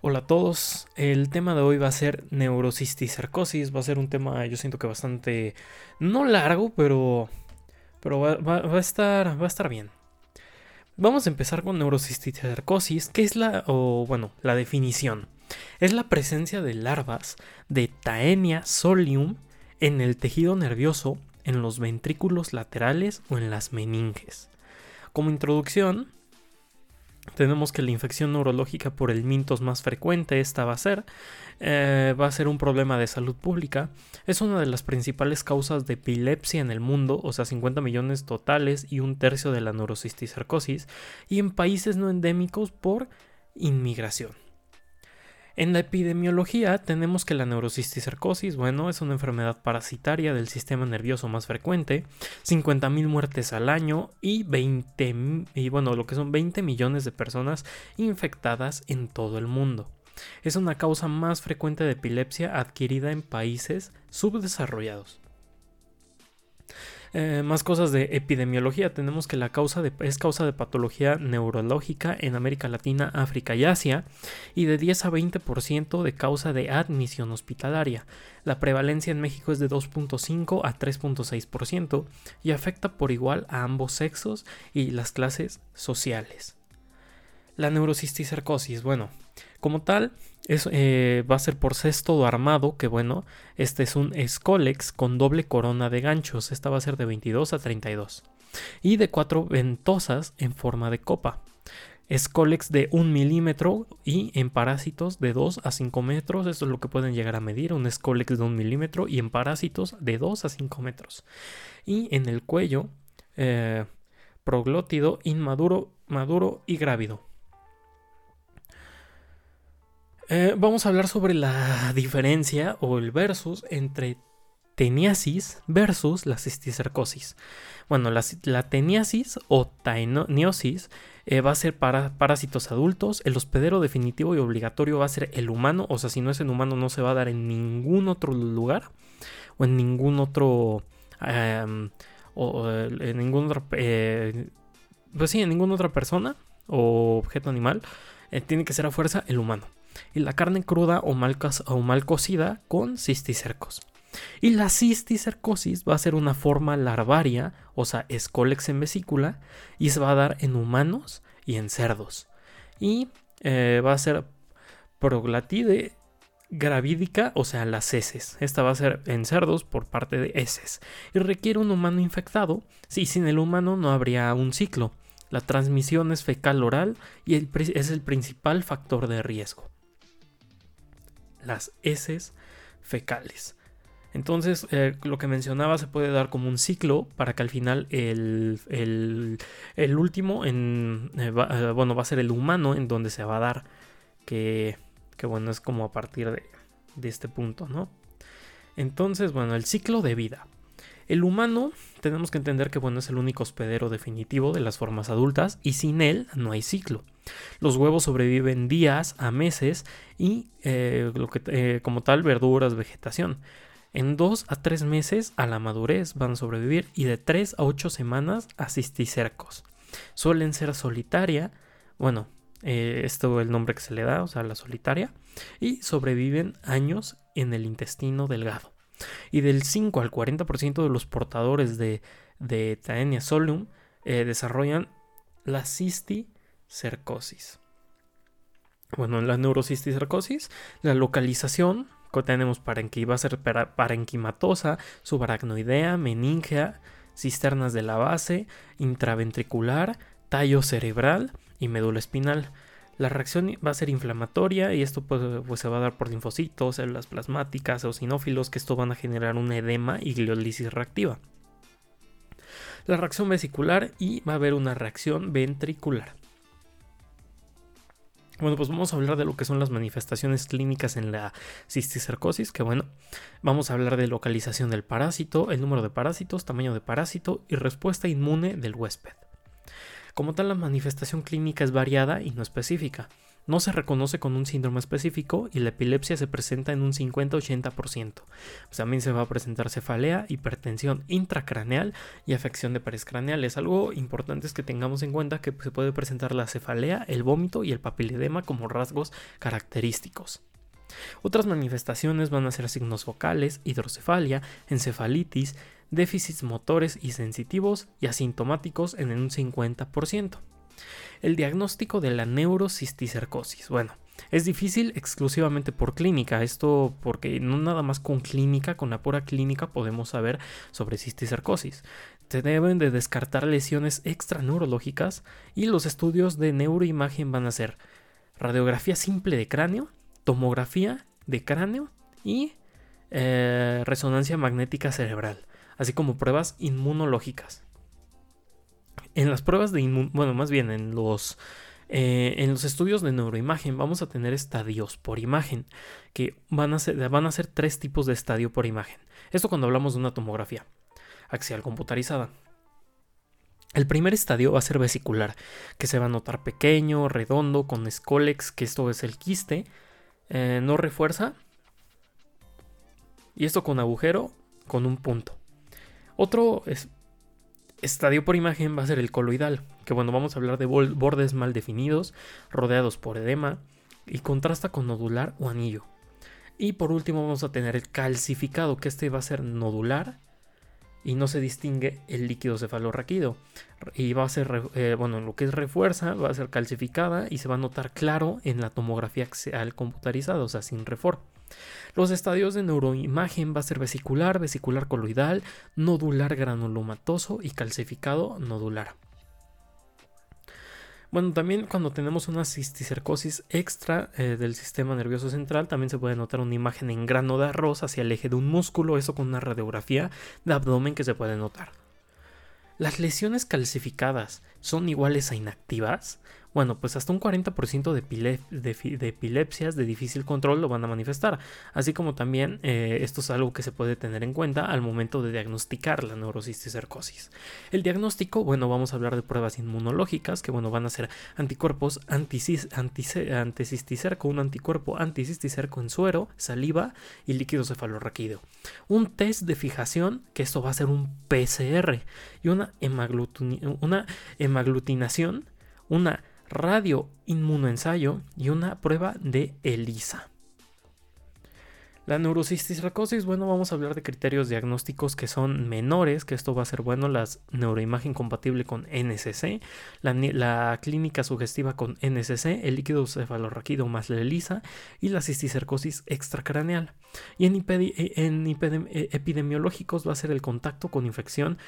Hola a todos, el tema de hoy va a ser neurocisticercosis, va a ser un tema yo siento que bastante, no largo, pero, pero va, a, estar, va a estar bien. Vamos a empezar con neurocisticercosis, que es la, o bueno, la definición. Es la presencia de larvas de Taenia solium en el tejido nervioso, en los ventrículos laterales o en las meninges. Como introducción, tenemos que la infección neurológica por el mintos más frecuente, esta va a ser, eh, va a ser un problema de salud pública. Es una de las principales causas de epilepsia en el mundo, o sea, 50 millones totales y un tercio de la neurocisticercosis, y en países no endémicos por inmigración. En la epidemiología tenemos que la neurocisticercosis, bueno, es una enfermedad parasitaria del sistema nervioso más frecuente, 50.000 muertes al año y 20 y bueno, lo que son 20 millones de personas infectadas en todo el mundo. Es una causa más frecuente de epilepsia adquirida en países subdesarrollados. Eh, más cosas de epidemiología. Tenemos que la causa de, es causa de patología neurológica en América Latina, África y Asia y de 10 a 20% de causa de admisión hospitalaria. La prevalencia en México es de 2.5 a 3.6% y afecta por igual a ambos sexos y las clases sociales. La neurocisticercosis, bueno, como tal, eh, va a ser por cesto armado, que bueno, este es un Scolex con doble corona de ganchos, esta va a ser de 22 a 32, y de cuatro ventosas en forma de copa. Scolex de 1 milímetro y en parásitos de 2 a 5 metros. Esto es lo que pueden llegar a medir, un Scolex de 1 milímetro y en parásitos de 2 a 5 metros. Y en el cuello, eh, proglótido, inmaduro, maduro y grávido. Eh, vamos a hablar sobre la diferencia o el versus entre teniasis versus la cisticercosis. Bueno, la, teniasis o taeniosis eh, va a ser para parásitos adultos. El hospedero definitivo y obligatorio va a ser el humano. O sea, si no es en humano, no se va a dar en ningún otro lugar o en ningún otro. Em, o en ningún otro. Eh, pues sí, en ninguna otra persona o objeto animal. tiene que ser a fuerza el humano y la carne cruda o mal, o mal cocida con cisticercos. Y la cisticercosis va a ser una forma larvaria, o sea, escolex en vesícula, y se va a dar en humanos y en cerdos. Y eh, va a ser proglatide gravídica, o sea, las heces. Esta va a ser en cerdos por parte de heces. Y requiere un humano infectado, si sin el humano no habría un ciclo. La transmisión es fecal oral y es el principal factor de riesgo las heces fecales. Entonces, eh, lo que mencionaba se puede dar como un ciclo para que al final el, último, en, eh, va, eh, bueno, va a ser el humano en donde se va a dar, que, que bueno, es como a partir de, de este punto, ¿no? Entonces, bueno, el ciclo de vida. El humano tenemos que entender que bueno, es el único hospedero definitivo de las formas adultas y sin él no hay ciclo. Los huevos sobreviven días a meses y eh, eh, como tal verduras, vegetación. En dos a tres meses a la madurez van a sobrevivir y de 3 a 8 semanas a cisticercos. Suelen ser solitaria, bueno, eh, esto es el nombre que se le da, o sea, la solitaria, y sobreviven años en el intestino delgado. Y del 5 al 40% de los portadores de, de Taenia solum eh, desarrollan la cisticercosis. Bueno, en la neurocisticercosis, la localización que tenemos que va a ser parenquimatosa, subaracnoidea, meningea, cisternas de la base, intraventricular, tallo cerebral y médula espinal. La reacción va a ser inflamatoria y esto pues, pues, se va a dar por linfocitos, células plasmáticas, eosinófilos, que esto van a generar un edema y gliolisis reactiva. La reacción vesicular y va a haber una reacción ventricular. Bueno, pues vamos a hablar de lo que son las manifestaciones clínicas en la cisticercosis, que bueno, vamos a hablar de localización del parásito, el número de parásitos, tamaño de parásito y respuesta inmune del huésped. Como tal, la manifestación clínica es variada y no específica. No se reconoce con un síndrome específico y la epilepsia se presenta en un 50-80%. Pues también se va a presentar cefalea, hipertensión intracraneal y afección de pares craneales. Algo importante es que tengamos en cuenta que se puede presentar la cefalea, el vómito y el papiledema como rasgos característicos. Otras manifestaciones van a ser signos vocales, hidrocefalia, encefalitis, déficits motores y sensitivos y asintomáticos en un 50%. El diagnóstico de la neurocisticercosis. Bueno, es difícil exclusivamente por clínica, esto porque no nada más con clínica, con la pura clínica podemos saber sobre cisticercosis. Se deben de descartar lesiones extraneurológicas y los estudios de neuroimagen van a ser radiografía simple de cráneo, tomografía de cráneo y eh, resonancia magnética cerebral, así como pruebas inmunológicas. En las pruebas de inmun bueno, más bien en los eh, en los estudios de neuroimagen vamos a tener estadios por imagen, que van a, ser, van a ser tres tipos de estadio por imagen. Esto cuando hablamos de una tomografía axial computarizada. El primer estadio va a ser vesicular, que se va a notar pequeño, redondo, con escolex, que esto es el quiste, eh, no refuerza. Y esto con agujero, con un punto. Otro estadio por imagen va a ser el coloidal, que bueno, vamos a hablar de bordes mal definidos, rodeados por edema, y contrasta con nodular o anillo. Y por último vamos a tener el calcificado, que este va a ser nodular y no se distingue el líquido cefalorraquídeo. Y va a ser, eh, bueno, lo que es refuerza, va a ser calcificada y se va a notar claro en la tomografía axial computarizada, o sea, sin refor. Los estadios de neuroimagen va a ser vesicular, vesicular coloidal, nodular granulomatoso y calcificado nodular. Bueno, también cuando tenemos una cisticercosis extra eh, del sistema nervioso central, también se puede notar una imagen en grano de arroz hacia el eje de un músculo, eso con una radiografía de abdomen que se puede notar. ¿Las lesiones calcificadas son iguales a inactivas? Bueno, pues hasta un 40% de, epilepsias de difícil control lo van a manifestar, así como también eh, esto es algo que se puede tener en cuenta al momento de diagnosticar la neurocisticercosis. El diagnóstico, bueno, vamos a hablar de pruebas inmunológicas, que bueno, van a ser anticuerpos anticisticerco, un anticuerpo anticisticerco en suero, saliva y líquido cefalorraquídeo. Un test de fijación, que esto va a ser un PCR, y una, una hemaglutinación, una radio inmunoensayo y una prueba de ELISA. La neurocisticercosis, bueno, vamos a hablar de criterios diagnósticos que son menores, que esto va a ser bueno, la neuroimagen compatible con NSC, la, clínica sugestiva con NSC, el líquido cefalorraquídeo más la ELISA y la cisticercosis extracraneal. Y en, en eh, epidemiológicos va a ser el contacto con infección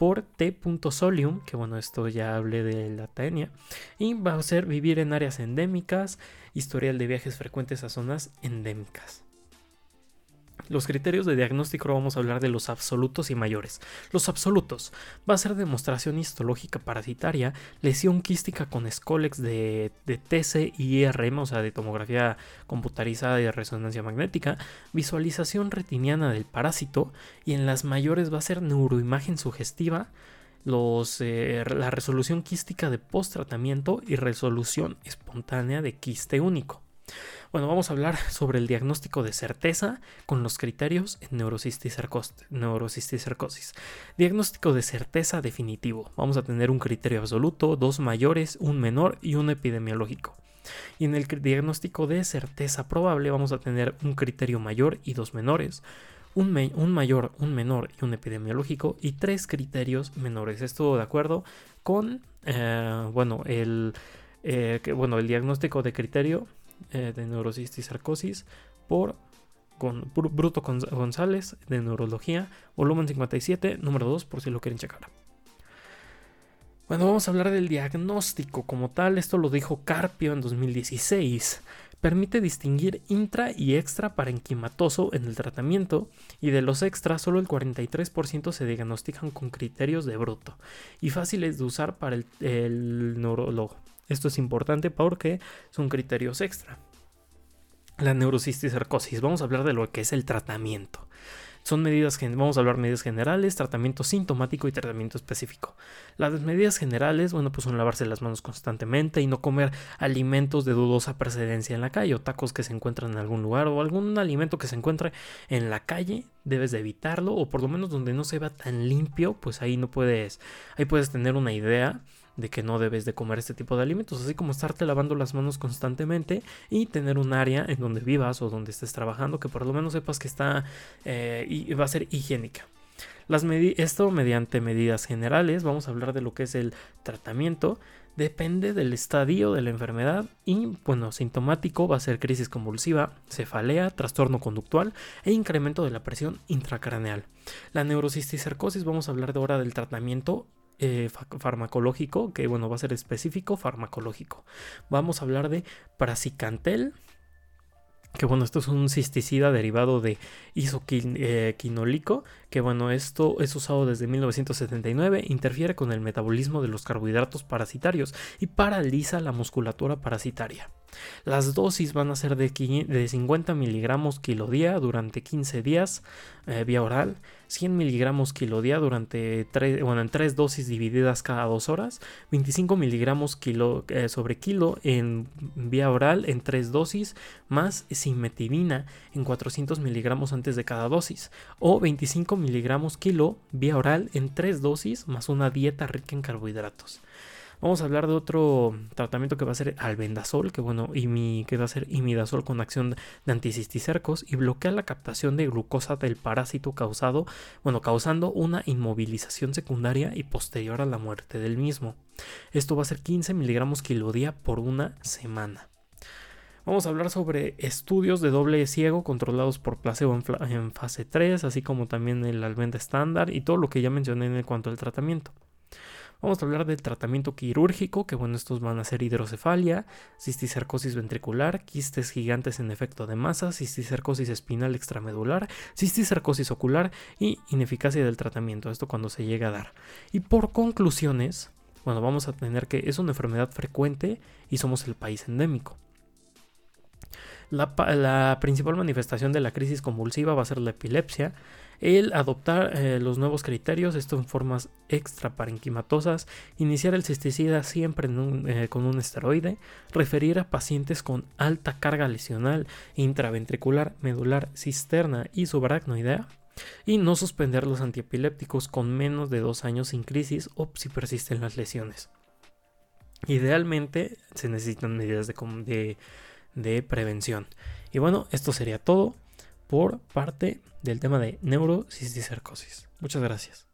por T.solium, que bueno, esto ya hablé de la tenia, y va a ser vivir en áreas endémicas, historial de viajes frecuentes a zonas endémicas. Los criterios de diagnóstico vamos a hablar de los absolutos y mayores. Los absolutos va a ser demostración histológica parasitaria, lesión quística con Scolex de, de TC y IRM, o sea, de tomografía computarizada y de resonancia magnética, visualización retiniana del parásito y en las mayores va a ser neuroimagen sugestiva, eh, la resolución quística de post-tratamiento y resolución espontánea de quiste único. Bueno, vamos a hablar sobre el diagnóstico de certeza con los criterios en neurocisticercosis. Diagnóstico de certeza definitivo. Vamos a tener un criterio absoluto, dos mayores, un menor y un epidemiológico. Y en el diagnóstico de certeza probable vamos a tener un criterio mayor y dos menores, un, mayor, un menor y un epidemiológico y tres criterios menores. Esto de acuerdo con eh, bueno, el, eh, bueno, el diagnóstico de criterio eh, de neurocisticercosis por con Bruto González de Neurología, volumen 57, número 2, por si lo quieren checar. Bueno, vamos a hablar del diagnóstico como tal. Esto lo dijo Carpio en 2016. Permite distinguir intra y extra parenquimatoso en el tratamiento y de los extras solo el 43% se diagnostican con criterios de bruto y fáciles de usar para el, el neurólogo. Esto es importante porque son criterios extra. La neurocisticercosis. Vamos a hablar de lo que es el tratamiento. Son medidas, vamos a hablar medidas generales, tratamiento sintomático y tratamiento específico. Las medidas generales, bueno, pues son lavarse las manos constantemente y no comer alimentos de dudosa precedencia en la calle o tacos que se encuentran en algún lugar o algún alimento que se encuentre en la calle, debes de evitarlo o por lo menos donde no se vea tan limpio, pues ahí no puedes, ahí puedes tener una idea de que no debes de comer este tipo de alimentos, así como estarte lavando las manos constantemente y tener un área en donde vivas o donde estés trabajando que por lo menos sepas que está eh, y va a ser higiénica. Las esto mediante medidas generales, vamos a hablar de lo que es el tratamiento, depende del estadio de la enfermedad y, bueno, sintomático va a ser crisis convulsiva, cefalea, trastorno conductual e incremento de la presión intracraneal. La neurocisticercosis, vamos a hablar de ahora del tratamiento eh, farmacológico, que bueno, va a ser específico farmacológico. Vamos a hablar de prazicantel, que bueno, esto es un cisticida derivado de isoquinólico, que bueno, esto es usado desde 1979, interfiere con el metabolismo de los carbohidratos parasitarios y paraliza la musculatura parasitaria. Las dosis van a ser de, 50 miligramos día durante 15 días eh, vía oral, 100 miligramos día durante bueno, en 3 dosis divididas cada 2 horas, 25 miligramos kilo, eh, sobre kilo en vía oral en 3 dosis, más simetidina en 400 miligramos antes de cada dosis, o 25 miligramos kilo vía oral en 3 dosis más una dieta rica en carbohidratos. Vamos a hablar de otro tratamiento que va a ser albendazol, que bueno, y mi, que va a ser imidazol con acción de anticisticercos y bloquea la captación de glucosa del parásito causado, bueno, causando una inmovilización secundaria y posterior a la muerte del mismo. Esto va a ser 15 miligramos kilodía por una semana. Vamos a hablar sobre estudios de doble ciego controlados por placebo en, fase 3, así como también el albenda estándar y todo lo que ya mencioné en cuanto al tratamiento. Vamos a hablar del tratamiento quirúrgico, que bueno, estos van a ser hidrocefalia, cisticercosis ventricular, quistes gigantes en efecto de masa, cisticercosis espinal extramedular, cisticercosis ocular y ineficacia del tratamiento, esto cuando se llega a dar. Y por conclusiones, bueno, vamos a tener que es una enfermedad frecuente y somos el país endémico. La, principal manifestación de la crisis convulsiva va a ser la epilepsia, el adoptar eh, los nuevos criterios, esto en formas extra parenquimatosas, iniciar el cisticida siempre eh, con un esteroide, referir a pacientes con alta carga lesional intraventricular, medular, cisterna y subaracnoidea, y no suspender los antiepilépticos con menos de dos años sin crisis o si persisten las lesiones. Idealmente se necesitan medidas de, de prevención. Y bueno, esto sería todo por parte del tema de neurocisticercosis. Muchas gracias.